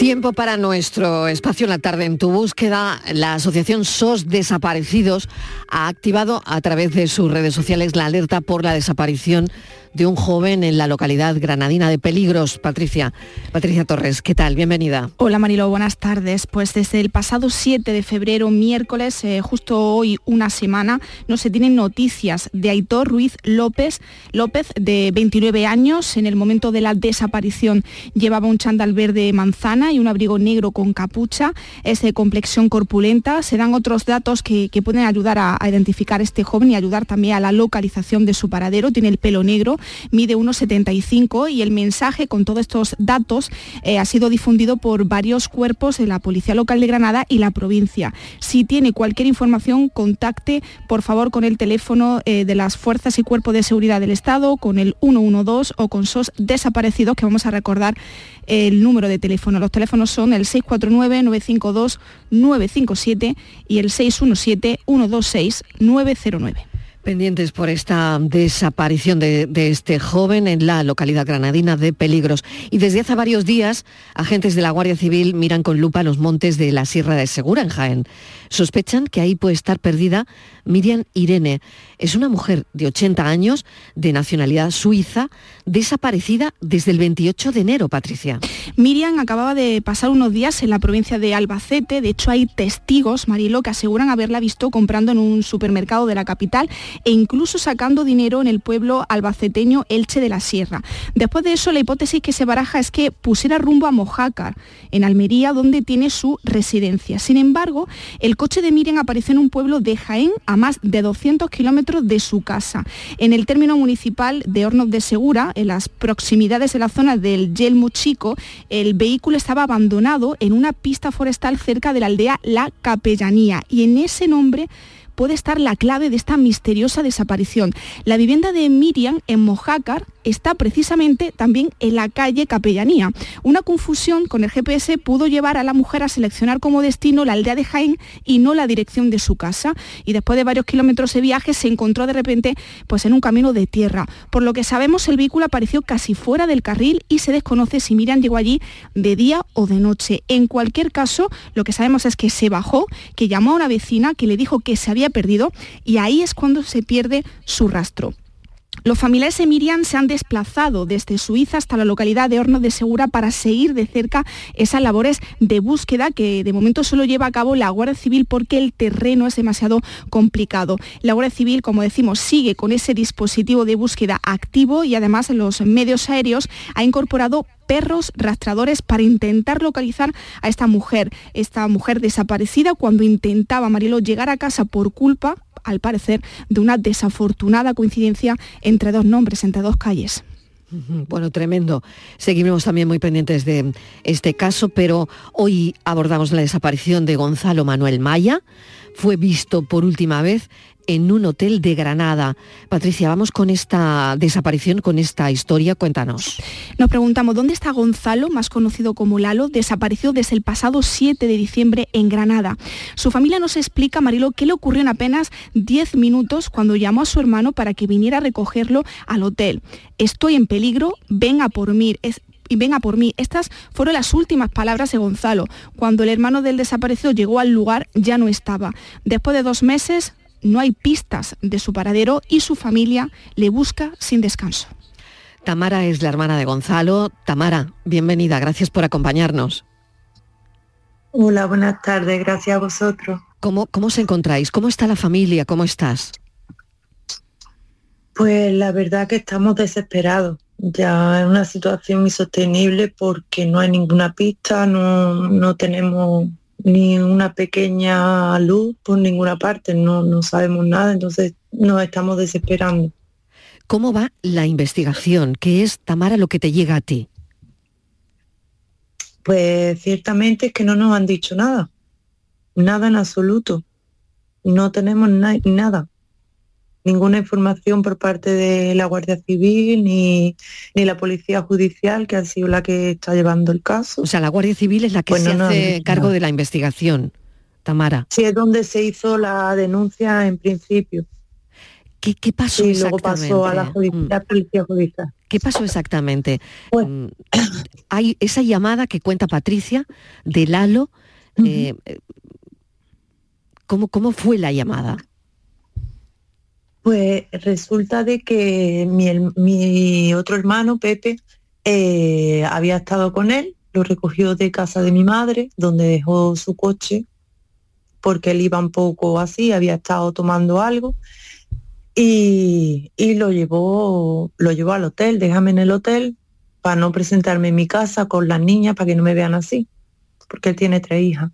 Tiempo para nuestro espacio en la tarde en tu búsqueda. La asociación SOS Desaparecidos ha activado a través de sus redes sociales la alerta por la desaparición de un joven en la localidad granadina de Peligros. Patricia, Patricia Torres, ¿qué tal? Bienvenida. Hola Marilo, buenas tardes. Pues desde el pasado 7 de febrero, miércoles, eh, justo hoy una semana, no se tienen noticias de Aitor Ruiz López, López de 29 años. En el momento de la desaparición llevaba un chándal verde manzana y un abrigo negro con capucha. Es de complexión corpulenta. Se dan otros datos que, pueden ayudar a, a identificar a este joven y ayudar también a la localización de su paradero. Tiene el pelo negro, mide 1,75 y el mensaje con todos estos datos eh, ha sido difundido por varios cuerpos de la Policía Local de Granada y la provincia. Si tiene cualquier información, contacte por favor con el teléfono eh, de las Fuerzas y Cuerpos de Seguridad del Estado, con el 112 o con SOS desaparecidos, que vamos a recordar el número de teléfono. Los teléfonos son el 649-952-957 y el 617-126-909 pendientes por esta desaparición de, este joven en la localidad granadina de Peligros. Y desde hace varios días, agentes de la Guardia Civil miran con lupa los montes de la Sierra de Segura, en Jaén. Sospechan que ahí puede estar perdida Miriam Irene. Es una mujer de 80 años, de nacionalidad suiza, desaparecida desde el 28 de enero, Patricia. Miriam acababa de pasar unos días en la provincia de Albacete. De hecho, hay testigos, Marilo, que aseguran haberla visto comprando en un supermercado de la capital e incluso sacando dinero en el pueblo albaceteño Elche de la Sierra. Después de eso, la hipótesis que se baraja es que pusiera rumbo a Mojácar, en Almería, donde tiene su residencia. Sin embargo, el coche de Miriam apareció en un pueblo de Jaén, a más de 200 kilómetros de su casa, en el término municipal de Hornos de Segura, en las proximidades de la zona del Yelmo Chico, el vehículo estaba abandonado en una pista forestal cerca de la aldea La Capellanía y en ese nombre puede estar la clave de esta misteriosa desaparición. La vivienda de Miriam en Mojácar está precisamente también en la calle Capellanía. Una confusión con el GPS pudo llevar a la mujer a seleccionar como destino la aldea de Jaén y no la dirección de su casa. Y después de varios kilómetros de viaje se encontró de repente pues, en un camino de tierra. Por lo que sabemos el vehículo apareció casi fuera del carril y se desconoce si Miriam llegó allí de día o de noche. En cualquier caso, lo que sabemos es que se bajó, que llamó a una vecina que le dijo que se había perdido y ahí es cuando se pierde su rastro. Los familiares de se han desplazado desde Suiza hasta la localidad de Horno de Segura para seguir de cerca esas labores de búsqueda que de momento solo lleva a cabo la Guardia Civil porque el terreno es demasiado complicado. La Guardia Civil, como decimos, sigue con ese dispositivo de búsqueda activo y además en los medios aéreos ha incorporado perros rastradores para intentar localizar a esta mujer, esta mujer desaparecida cuando intentaba Marilo llegar a casa por culpa al parecer, de una desafortunada coincidencia entre dos nombres, entre dos calles. Bueno, tremendo. Seguimos también muy pendientes de este caso, pero hoy abordamos la desaparición de Gonzalo Manuel Maya. Fue visto por última vez en un hotel de Granada. Patricia, vamos con esta desaparición, con esta historia, cuéntanos. Nos preguntamos, ¿dónde está Gonzalo, más conocido como Lalo? Desapareció desde el pasado 7 de diciembre en Granada. Su familia nos explica, Marilo, qué le ocurrió en apenas 10 minutos cuando llamó a su hermano para que viniera a recogerlo al hotel. Estoy en peligro, ven a por mí. y venga por mí. Estas fueron las últimas palabras de Gonzalo. Cuando el hermano del desaparecido llegó al lugar, ya no estaba. Después de dos meses, no hay pistas de su paradero y su familia le busca sin descanso. Tamara es la hermana de Gonzalo. Tamara, bienvenida, gracias por acompañarnos. Hola, buenas tardes, gracias a vosotros. ¿Cómo, cómo os encontráis? ¿Cómo está la familia? ¿Cómo estás? Pues la verdad que estamos desesperados. Ya es una situación insostenible porque no hay ninguna pista, no, no tenemos ni una pequeña luz por ninguna parte, no, no sabemos nada, entonces nos estamos desesperando. ¿Cómo va la investigación? ¿Qué es, Tamara, lo que te llega a ti? Pues ciertamente es que no nos han dicho nada, nada en absoluto. No tenemos na- nada, ninguna información por parte de la Guardia Civil ni, ni la Policía Judicial, que ha sido la que está llevando el caso. O sea, la Guardia Civil es la que Pues se no hace cargo de la investigación, Tamara. Sí, es donde se hizo la denuncia en principio. ¿Qué, qué pasó Y luego pasó a la, la Policía Judicial. ¿Qué pasó exactamente? Pues Mm, Hay esa llamada que cuenta Patricia de Lalo. eh, eh, ¿cómo, ¿Cómo fue la llamada? Pues resulta de que mi, otro hermano, Pepe, eh, había estado con él, lo recogió de casa de mi madre, donde dejó su coche, porque él iba un poco así, había estado tomando algo, y, y lo llevó, lo llevó al hotel, déjame en el hotel, para no presentarme en mi casa con las niñas, para que no me vean así, porque él tiene tres hijas.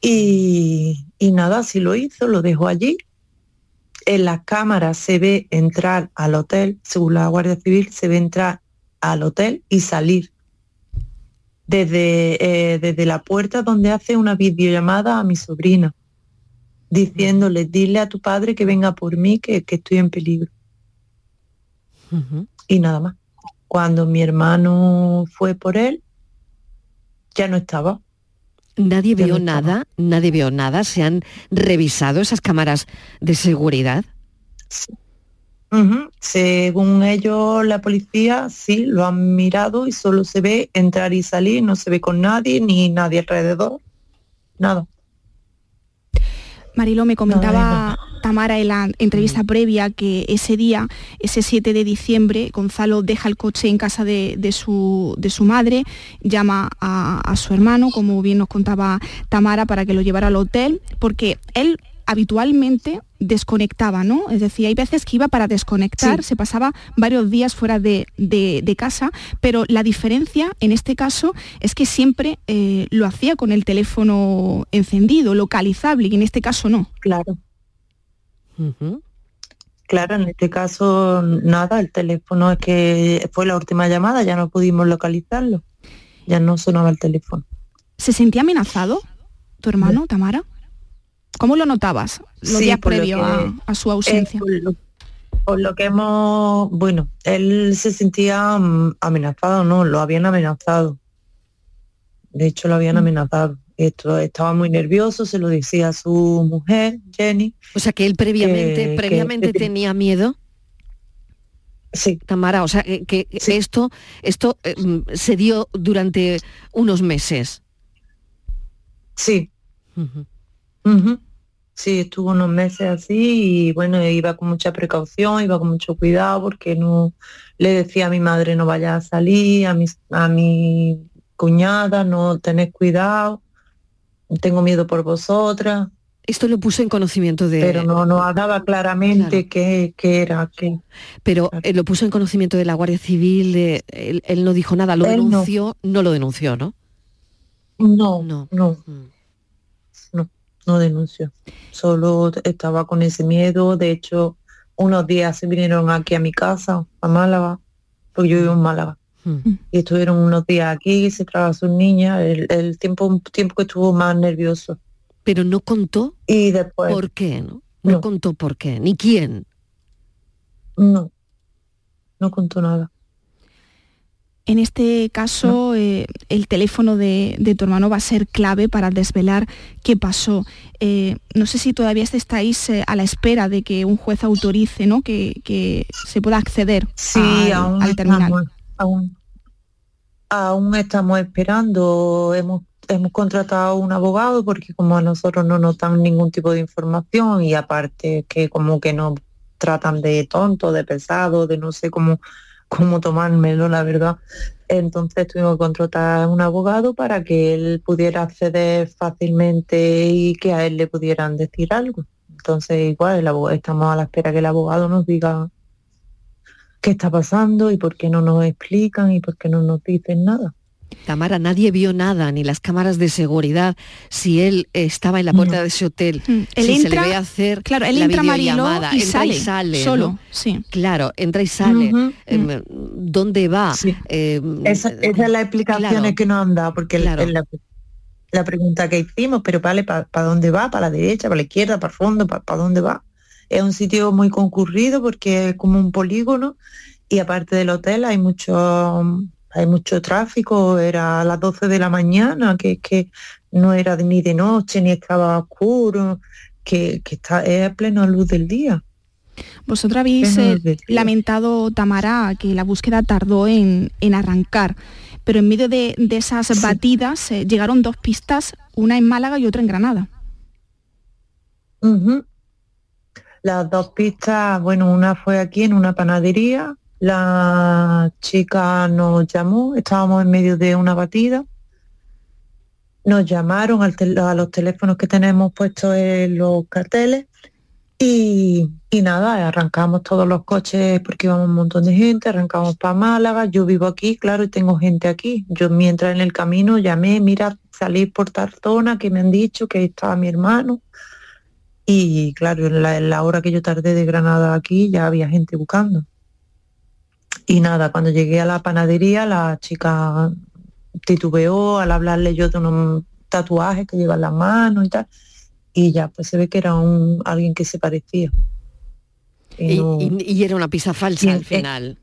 Y, y nada, así lo hizo, lo dejó allí en las cámaras se ve entrar al hotel, según la Guardia Civil, se ve entrar al hotel y salir desde, eh, desde la puerta donde hace una videollamada a mi sobrina, diciéndole, dile a tu padre que venga por mí, que, que estoy en peligro. Y nada más. Cuando mi hermano fue por él, ya no estaba. Nadie vio nada, nadie vio nada. ¿Se han revisado esas cámaras de seguridad? Según ellos, la policía sí lo han mirado y solo se ve entrar y salir, no se ve con nadie ni nadie alrededor, nada. Marilo, me comentaba Tamara en la entrevista previa que ese día, ese 7 de diciembre, Gonzalo deja el coche en casa de, de su, de su madre, llama a, a su hermano, como bien nos contaba Tamara, para que lo llevara al hotel, porque él habitualmente desconectaba, ¿no? Es decir, hay veces que iba para desconectar, se pasaba varios días fuera de, de- de casa, pero la diferencia en este caso es que siempre eh, lo hacía con el teléfono encendido, localizable, y en este caso no. Claro. Claro, en este caso nada, el teléfono es que fue la última llamada, ya no pudimos localizarlo, ya no sonaba el teléfono. ¿Se sentía amenazado tu hermano, Tamara? ¿Cómo lo notabas los Sí, días lo que- a, a su ausencia? Eh, por, lo, por lo que hemos, bueno, él se sentía mm, amenazado, no, lo habían amenazado. De hecho, lo Mm. habían amenazado. Esto, estaba muy nervioso, se lo decía a su mujer, Jenny. O sea, que él previamente, que- previamente que- tenía miedo. Sí. Tamara, o sea, que, que esto, esto eh, mm, se dio durante unos meses. Sí. Ujú. Sí, estuvo unos meses así y bueno, iba con mucha precaución, iba con mucho cuidado porque no le decía a mi madre no vaya a salir, a mi, a mi cuñada no tenés cuidado, tengo miedo por vosotras. Esto lo puso en conocimiento de... Pero no nos hablaba claramente qué, qué era, qué. Pero eh, lo puso en conocimiento de la Guardia Civil, de- él, él no dijo nada, lo Él no. denunció, no. lo denunció, ¿no? No, no, no, no, no denunció. Solo estaba con ese miedo. De hecho, unos días se vinieron aquí a mi casa, a Málaga, porque yo vivo en Málaga. Y estuvieron unos días aquí, se trajo a sus niñas, el, el tiempo, un tiempo que estuvo más nervioso. Pero no contó Y después, por qué, ¿no? No, contó por qué, ni quién. no, no contó nada. En este caso, eh, el teléfono de, de tu hermano va a ser clave para desvelar qué pasó. Eh, no sé si todavía estáis eh, a la espera de que un juez autorice ¿no? que, que se pueda acceder Sí, al, aún, al terminal. estamos, aún, aún estamos esperando. Hemos, hemos contratado un abogado porque como a nosotros no nos dan ningún tipo de información y aparte que como que nos tratan de tonto, de pesado, de no sé cómo, cómo tomármelo, la verdad. Entonces tuvimos que contratar un abogado para que él pudiera acceder fácilmente y que a él le pudieran decir algo. Entonces igual estamos a la espera que el abogado nos diga qué está pasando y por qué no nos explican y por qué no nos dicen nada. Tamara, nadie vio nada, ni las cámaras de seguridad, si él estaba en la puerta de ese hotel, Mm. Él si se entra- le ve hacer claro, él la entra, videollamada, y entra sale, y sale, solo, ¿no? sí. Claro, entra y sale. Em, ¿Dónde va? Em, Esa, esa es la explicaciones claro. que nos han dado, porque el- Claro. el- la, la pregunta que hicimos, pero vale, ¿para dónde va? ¿Para la derecha, para la izquierda, para el fondo, para, dónde va? Es un sitio muy concurrido porque es como un polígono y aparte del hotel hay mucho hay mucho tráfico, era a las 12 de la mañana, que, que no era ni de noche ni estaba oscuro, que, que está es a plena luz del día. Vosotros habéis eh, lamentado, Tamara, que la búsqueda tardó en, en arrancar, pero en medio de, de esas batidas eh, llegaron dos pistas, una en Málaga y otra en Granada. Ujú. Las dos pistas, bueno, una fue aquí en una panadería, la chica nos llamó, estábamos en medio de una batida, nos llamaron a los teléfonos que tenemos puestos en los carteles y, y nada, arrancamos todos los coches porque íbamos un montón de gente, arrancamos para Málaga, yo vivo aquí, claro, y tengo gente aquí. Yo mientras en el camino llamé, mira, salí por tal zona que me han dicho que estaba mi hermano. Y claro, en la, en la hora que yo tardé de Granada aquí ya había gente buscando. Y nada, cuando llegué a la panadería, la chica titubeó al hablarle yo de unos tatuajes que lleva en las manos y tal. Y ya, pues se ve que era un alguien que se parecía. Y, no- y- y era una pista falsa al eh, final.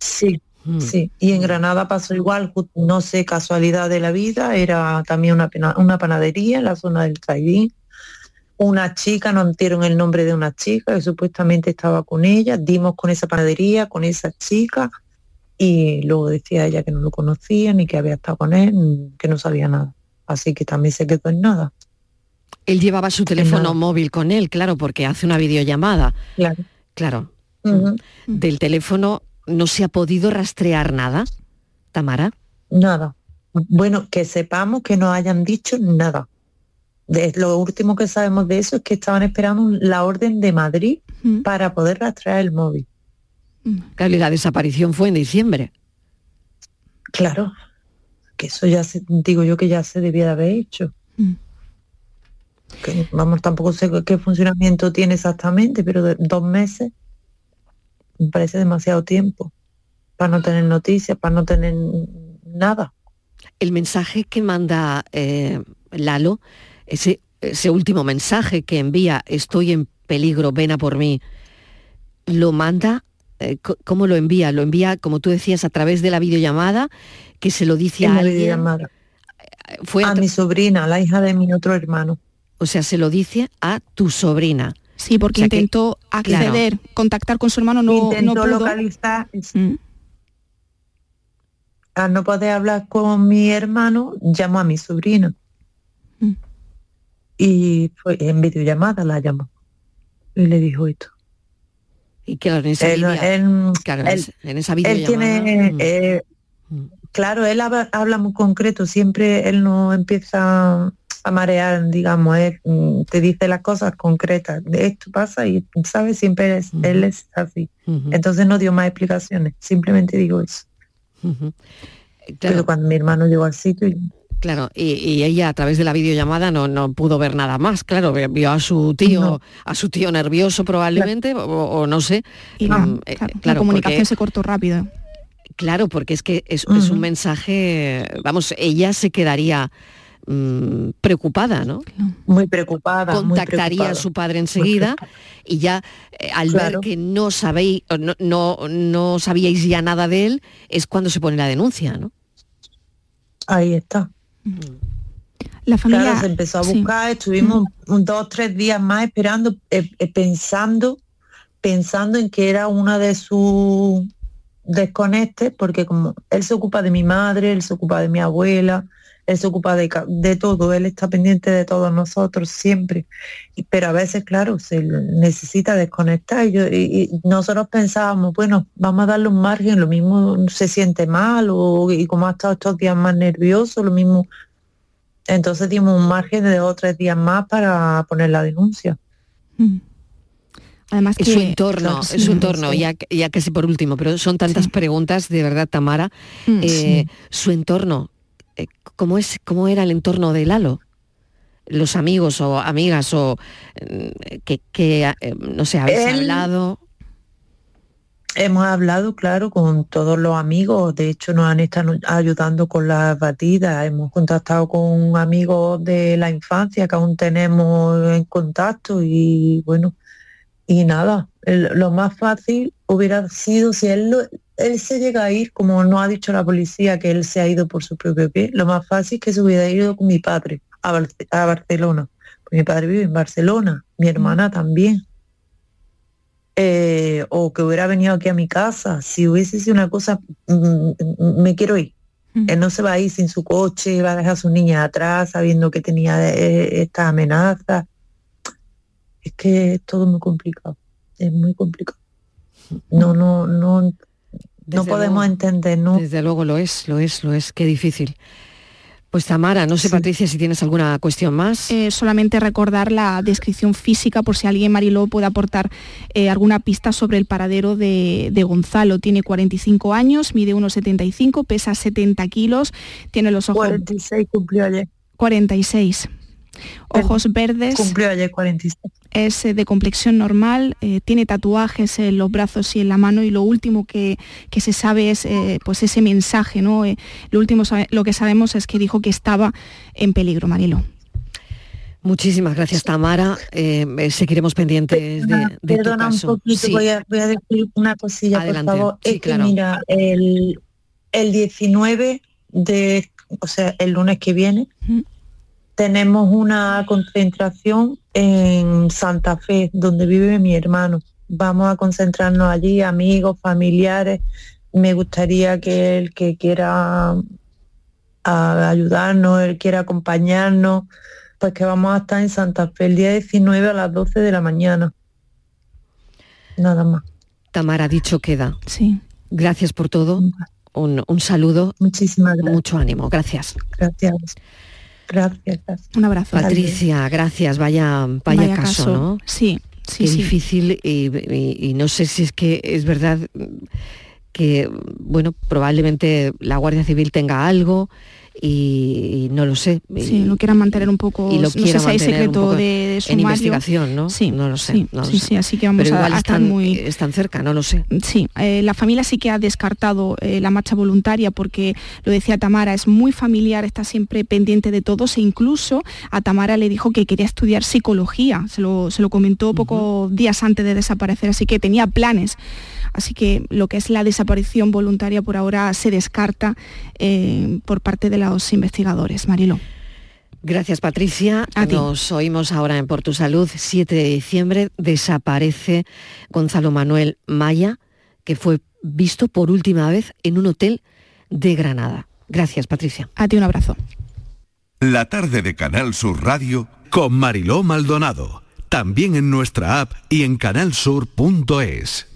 Sí, sí. Y en Granada pasó igual, no sé, casualidad de la vida, era también una, una panadería en la zona del Caidín. Una chica, nos dieron el nombre de una chica que supuestamente estaba con ella, dimos con esa panadería, con esa chica, y luego decía ella que no lo conocía, ni que había estado con él, que no sabía nada. Así que también se quedó en nada. Él llevaba su teléfono móvil con él, claro, porque hace una videollamada. Claro. Claro. Ujú. Del teléfono no se ha podido rastrear nada, Tamara. Nada. Bueno, que sepamos que no hayan dicho nada. De- lo último que sabemos de eso es que estaban esperando la orden de Madrid para poder rastrear el móvil. Claro, y la desaparición fue en diciembre. Claro, que eso ya se, digo yo que ya se debía de haber hecho. Que, vamos, tampoco sé qué- qué funcionamiento tiene exactamente, pero de- dos meses me parece demasiado tiempo para no tener noticias, para no tener nada. El mensaje que manda eh, Lalo, ese, ese último mensaje que envía, estoy en peligro, ven a por mí, lo manda, eh, ¿cómo lo envía? Lo envía, como tú decías, a través de la videollamada, que se lo dice En a la alguien. videollamada. Fue a mi sobrina, la hija de mi otro hermano. O sea, se lo dice a tu sobrina. Sí, porque O sea que- intentó claro. acceder, contactar con su hermano, no, Intentó no pudo. localizar. Al no poder hablar con mi hermano, llamó a mi sobrina. Y fue en videollamada la llamó. Y le dijo esto. Y claro, en esa, Él- él- claro, en él- esa- en esa Él videollamada. tiene, mm. eh, claro, él habla, habla muy concreto, siempre él no empieza a marear, digamos, él mm, te dice las cosas concretas, de esto pasa y, ¿sabes? Siempre es, él es así. Entonces no dio más explicaciones, simplemente digo eso. Pero cuando mi hermano llegó al sitio, y- Claro, y, y ella a través de la videollamada no, no pudo ver nada más, claro, vio a su tío, No. a su tío nervioso probablemente, o, o no sé. Y la, Mm, eh, claro, la comunicación porque- se cortó rápido. Claro, porque es que es, es un mensaje, vamos, ella se quedaría mm, preocupada, ¿no? muy preocupada. Contactaría a su padre enseguida y ya eh, al Claro. ver que no sabéis, no, no, no sabíais ya nada de él, es cuando se pone la denuncia, ¿no? Ahí está. La familia Claro, se empezó a sí. buscar, estuvimos un, dos, tres días más esperando, eh, eh, pensando, pensando en que era una de sus desconectes, porque como él se ocupa de mi madre, él se ocupa de mi abuela, él se ocupa de, todo, él está pendiente de todos nosotros siempre. Pero a veces, claro, se necesita desconectar. Y, yo- y- y nosotros pensábamos, bueno, vamos a darle un margen, lo mismo se siente mal, o, y como ha estado estos días más nervioso, lo mismo entonces dimos un margen de dos o tres días más para poner la denuncia. Mm. Además Es su que- entorno, es sí. su entorno, Sí. ya, ya casi por último, pero son tantas preguntas, de verdad, Tamara. Mm, Eh, Su entorno, eh, ¿cómo, es, ¿cómo era el entorno de Lalo? Los amigos o amigas o mm, que, que, eh, no sé, habéis Él- hablado. Hemos hablado, claro, con todos los amigos. De hecho, nos han estado ayudando con las batidas. Hemos contactado con amigos de la infancia que aún tenemos en contacto y bueno, y nada. lo más fácil hubiera sido si él, lo- él se llega a ir, como no ha dicho la policía que él se ha ido por su propio pie, lo más fácil es que se hubiera ido con mi padre a, Barce- a Barcelona. Pues mi padre vive en Barcelona, mi hermana también eh, o que hubiera venido aquí a mi casa. Si hubiese sido una cosa, mm, mm, me quiero ir. Él no se va a ir sin su coche, va a dejar a su niña atrás sabiendo que tenía eh, esta amenaza. Es que es todo muy complicado, es muy complicado. No, no, no, no podemos luego. entender, ¿no? Desde luego lo es, lo es, lo es, qué difícil. Pues Tamara, no sé Patricia si tienes alguna cuestión más. Eh, solamente recordar la descripción física por si alguien Mariló puede aportar eh, alguna pista sobre el paradero de, de Gonzalo. Tiene 45 años, mide 1,75, pesa 70 kilos, tiene los ojos 46 cumplió ayer. 46. Ojos verdes. Cumplió ayer 46. Es eh, de complexión normal, eh, tiene tatuajes en los brazos y en la mano y lo último que, que se sabe es eh, pues ese mensaje, ¿no? Eh, lo último lo que sabemos es que dijo que estaba en peligro, Marilo. Muchísimas gracias, Tamara. Seguiremos pendientes de, de tu Perdona un caso. poquito, Sí. voy, a, voy a decir una cosilla, Adelante. por favor. Sí, es que mira, el, el 19 de, o sea, el lunes que viene, tenemos una concentración en Santa Fe, donde vive mi hermano. Vamos a concentrarnos allí, amigos, familiares. Me gustaría que el que quiera a ayudarnos, él quiera acompañarnos, pues que vamos a estar en Santa Fe el día 19 a las 12 de la mañana. Nada más. Tamara, dicho queda. Sí. Gracias por todo. Un, un saludo. Muchísimas gracias. Mucho ánimo. Gracias. Gracias. Gracias, gracias. Un abrazo. Patricia, gracias. Vaya, vaya, Vaya caso, caso. ¿no? Sí, sí, Qué sí. difícil y, y- y no sé si es que es verdad que, bueno, probablemente la Guardia Civil tenga algo y, y no lo sé. Sí, lo quieran mantener un poco, y lo no sé si hay secreto de, de en sumario. investigación, ¿no? Sí, no lo sé. sí, no lo sí, sé. sí, así que vamos Pero a, igual a estar están, muy... están cerca, no lo sé. Sí, eh, la familia sí que ha descartado eh, la marcha voluntaria porque, lo decía Tamara, es muy familiar, está siempre pendiente de todos e incluso a Tamara le dijo que quería estudiar psicología, se lo, se lo comentó pocos días antes de desaparecer, así que tenía planes. Así que lo que es la desaparición voluntaria por ahora se descarta eh, por parte de los investigadores. Marilo. Gracias, Patricia. A ti. Nos oímos ahora en Por tu Salud. 7 de diciembre desaparece Gonzalo Manuel Maya, que fue visto por última vez en un hotel de Granada. Gracias, Patricia. A ti un abrazo. La tarde de Canal Sur Radio con Mariló Maldonado. También en nuestra app y en canalsur.es.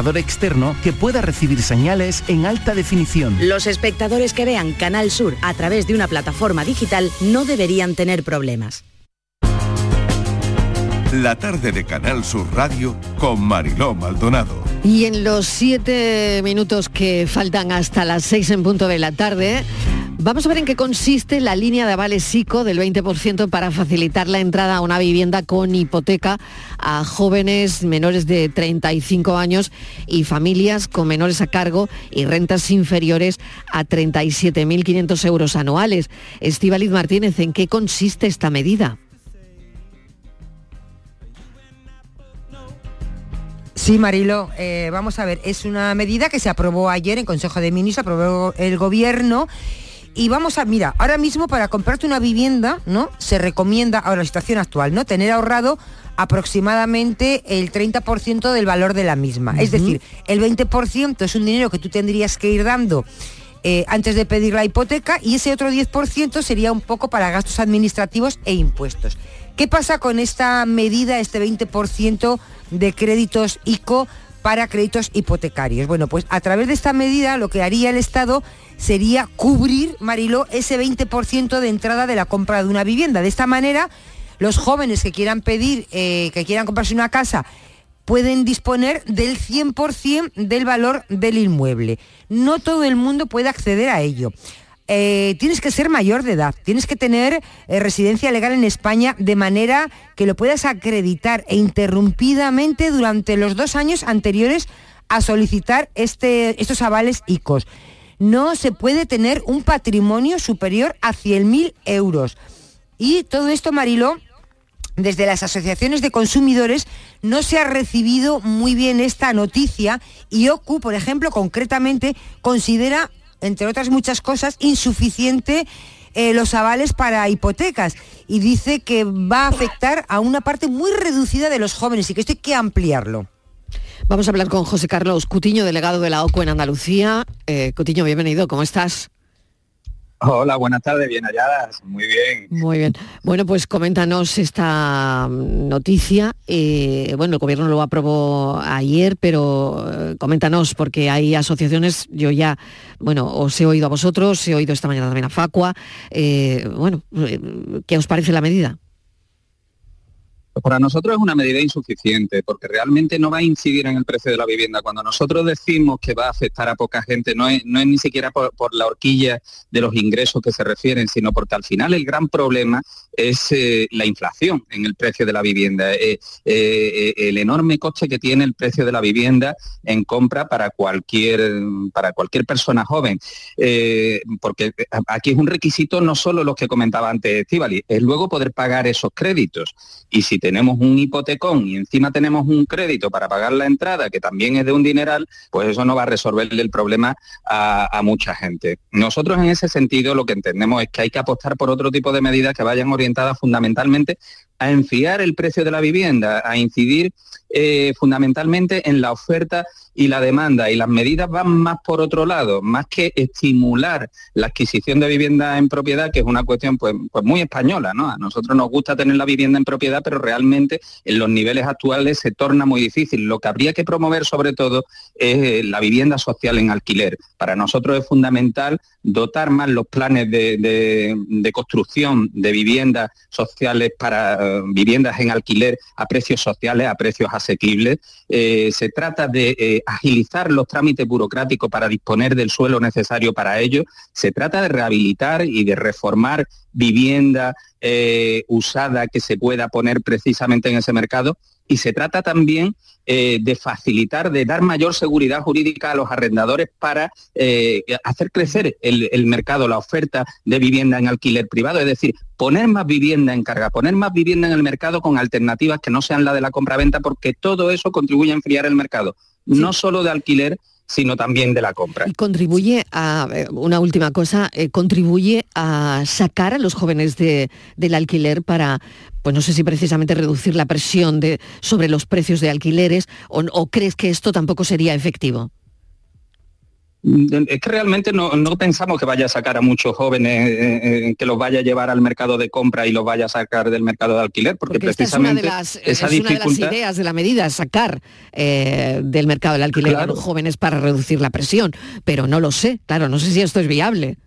externo que pueda recibir señales en alta definición. Los espectadores que vean Canal Sur a través de una plataforma digital no deberían tener problemas. La tarde de Canal Sur Radio con Mariló Maldonado. Y en los siete minutos que faltan hasta las seis en punto de la tarde, Vamos a ver en qué consiste la línea de avales SICO del 20% para facilitar la entrada a una vivienda con hipoteca a jóvenes menores de 35 años y familias con menores a cargo y rentas inferiores a 37.500 euros anuales. Estíbaliz Martínez, ¿en qué consiste esta medida? Sí, Marilo, eh, vamos a ver, es una medida que se aprobó ayer en Consejo de Ministros, aprobó el Gobierno y vamos a, mira, ahora mismo para comprarte una vivienda, ¿no? Se recomienda, ahora la situación actual, ¿no? Tener ahorrado aproximadamente el 30% del valor de la misma. Es decir, el 20% es un dinero que tú tendrías que ir dando eh, antes de pedir la hipoteca y ese otro 10% sería un poco para gastos administrativos e impuestos. ¿Qué pasa con esta medida, este 20% de créditos ICO para créditos hipotecarios? Bueno, pues a través de esta medida lo que haría el Estado sería cubrir, Mariló, ese 20% de entrada de la compra de una vivienda. De esta manera, los jóvenes que quieran pedir, eh, que quieran comprarse una casa, pueden disponer del 100% del valor del inmueble. No todo el mundo puede acceder a ello. Eh, tienes que ser mayor de edad, tienes que tener eh, residencia legal en España de manera que lo puedas acreditar e interrumpidamente durante los dos años anteriores a solicitar este, estos avales ICOs no se puede tener un patrimonio superior a 100.000 euros. Y todo esto, Mariló, desde las asociaciones de consumidores no se ha recibido muy bien esta noticia y OCU, por ejemplo, concretamente considera, entre otras muchas cosas, insuficiente eh, los avales para hipotecas y dice que va a afectar a una parte muy reducida de los jóvenes y que esto hay que ampliarlo. Vamos a hablar con José Carlos Cutiño, delegado de la OCU en Andalucía. Eh, Cutiño, bienvenido, ¿cómo estás? Hola, buenas tardes, bien halladas, muy bien. Muy bien. Bueno, pues coméntanos esta noticia. Eh, bueno, el gobierno lo aprobó ayer, pero eh, coméntanos, porque hay asociaciones, yo ya, bueno, os he oído a vosotros, he oído esta mañana también a Facua. bueno, ¿qué os parece la medida? Para nosotros es una medida insuficiente porque realmente no va a incidir en el precio de la vivienda. Cuando nosotros decimos que va a afectar a poca gente, no es, ni siquiera por, la horquilla de los ingresos que se refieren, sino porque al final el gran problema es eh, la inflación en el precio de la vivienda, eh, eh, el enorme coste que tiene el precio de la vivienda en compra para cualquier, para cualquier persona joven. porque aquí es un requisito no solo los que comentaba antes Estivali, es luego poder pagar esos créditos. Y si tenemos un hipotecón y encima tenemos un crédito para pagar la entrada, que también es de un dineral, pues eso no va a resolverle el problema a, mucha gente. Nosotros en ese sentido lo que entendemos es que hay que apostar por otro tipo de medidas que vayan orientadas fundamentalmente a enfriar el precio de la vivienda, a incidir eh, fundamentalmente en la oferta y la demanda y las medidas van más por otro lado, más que estimular la adquisición de vivienda en propiedad, que es una cuestión pues, pues muy española, ¿no? A nosotros nos gusta tener la vivienda en propiedad, pero realmente en los niveles actuales se torna muy difícil. Lo que habría que promover sobre todo es eh, la vivienda social en alquiler. Para nosotros es fundamental dotar más los planes de, construcción de viviendas sociales para viviendas en alquiler a precios sociales, a precios asequibles. Eh, se trata de eh, agilizar los trámites burocráticos para disponer del suelo necesario para ello. Se trata de rehabilitar y de reformar vivienda eh, usada que se pueda poner precisamente en ese mercado. Y se trata también de facilitar, de dar mayor seguridad jurídica a los arrendadores para hacer crecer el, el, mercado, la oferta de vivienda en alquiler privado, es decir, poner más vivienda en carga, poner más vivienda en el mercado con alternativas que no sean la de la compraventa, porque todo eso contribuye a enfriar el mercado, no solo de alquiler, sino también de la compra. Y contribuye a, eh, una última cosa, eh, contribuye a sacar a los jóvenes del alquiler para, pues no sé si precisamente reducir la presión de, sobre los precios de alquileres, o crees que esto tampoco sería efectivo? Es que realmente no, pensamos que vaya a sacar a muchos jóvenes, eh, eh, que los vaya a llevar al mercado de compra y los vaya a sacar del mercado de alquiler, porque, precisamente es una de las, ideas de la medida, sacar eh, del mercado del alquiler a los jóvenes para reducir la presión, pero no lo sé, claro, no sé si esto es viable.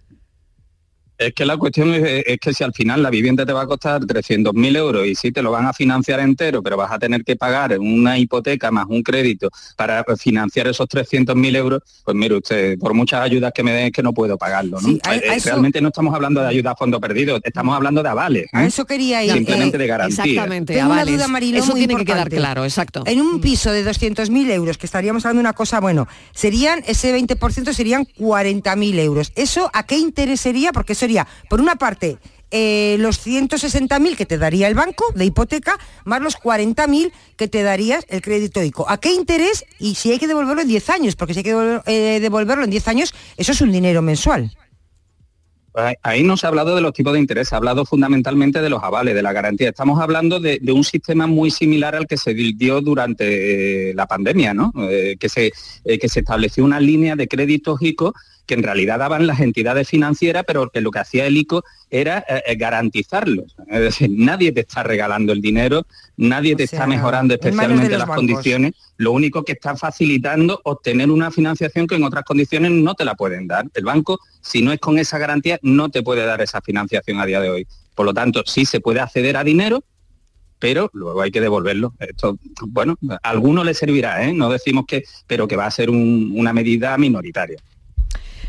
Es que la cuestión es, es, que si al final la vivienda te va a costar 300.000 euros y si te lo van a financiar entero, pero vas a tener que pagar una hipoteca más un crédito para financiar esos 300.000 euros, pues mire usted, por muchas ayudas que me den es que no puedo pagarlo. ¿no? Sí, a- a Eh, eso- Realmente no estamos hablando de ayudas a fondo perdido, estamos hablando de avales. A ¿eh? eso quería ir. Simplemente eh, de garantía. Exactamente, Tengo una avales. duda, Eso muy tiene que quedar claro, exacto. En un piso de 200.000 euros, que estaríamos hablando de una cosa, bueno, serían, ese 20% serían 40.000 euros. ¿Eso a qué interés sería? Porque sería, por una parte, eh, los 160.000 que te daría el banco de hipoteca, más los 40.000 que te darías el crédito ICO. ¿A qué interés? Y si hay que devolverlo en 10 años, porque si hay que eh, devolverlo en 10 años, eso es un dinero mensual. Ahí- Ahí no se ha hablado de los tipos de interés, se ha hablado fundamentalmente de los avales, de la garantía. Estamos hablando de, un sistema muy similar al que se dio durante eh, la pandemia, ¿no? Eh, que, se, que se estableció una línea de créditos ICO que en realidad daban las entidades financieras, pero que lo que hacía el ICO era eh, eh, garantizarlos. Es decir, nadie te está regalando el dinero, nadie te sea, está mejorando especialmente las bancos. condiciones, lo único que está facilitando obtener una financiación que en otras condiciones no te la pueden dar. El banco, si no es con esa garantía, no te puede dar esa financiación a día de hoy. Por lo tanto, sí se puede acceder a dinero, pero luego hay que devolverlo. Esto, bueno, a alguno le servirá, ¿eh? no decimos que, pero que va a ser un- una medida minoritaria.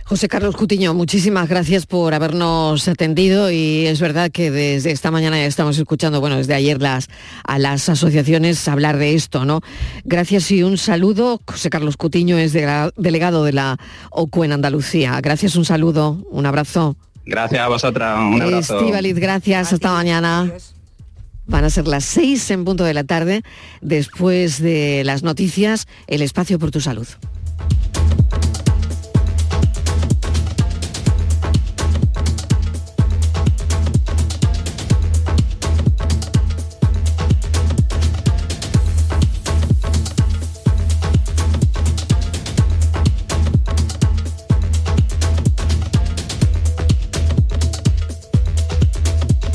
José Carlos Cutiño, muchísimas gracias por habernos atendido y es verdad que desde esta mañana ya estamos escuchando, bueno, desde ayer las, a las asociaciones hablar de esto, ¿no? Gracias y un saludo. José Carlos Cutiño es de- delegado de la OCU en Andalucía. Gracias, un saludo, un abrazo. Gracias a vosotras, un abrazo. Estíbaliz, gracias, hasta mañana. Van a ser las seis en punto de la tarde, después de las noticias, el espacio por tu salud.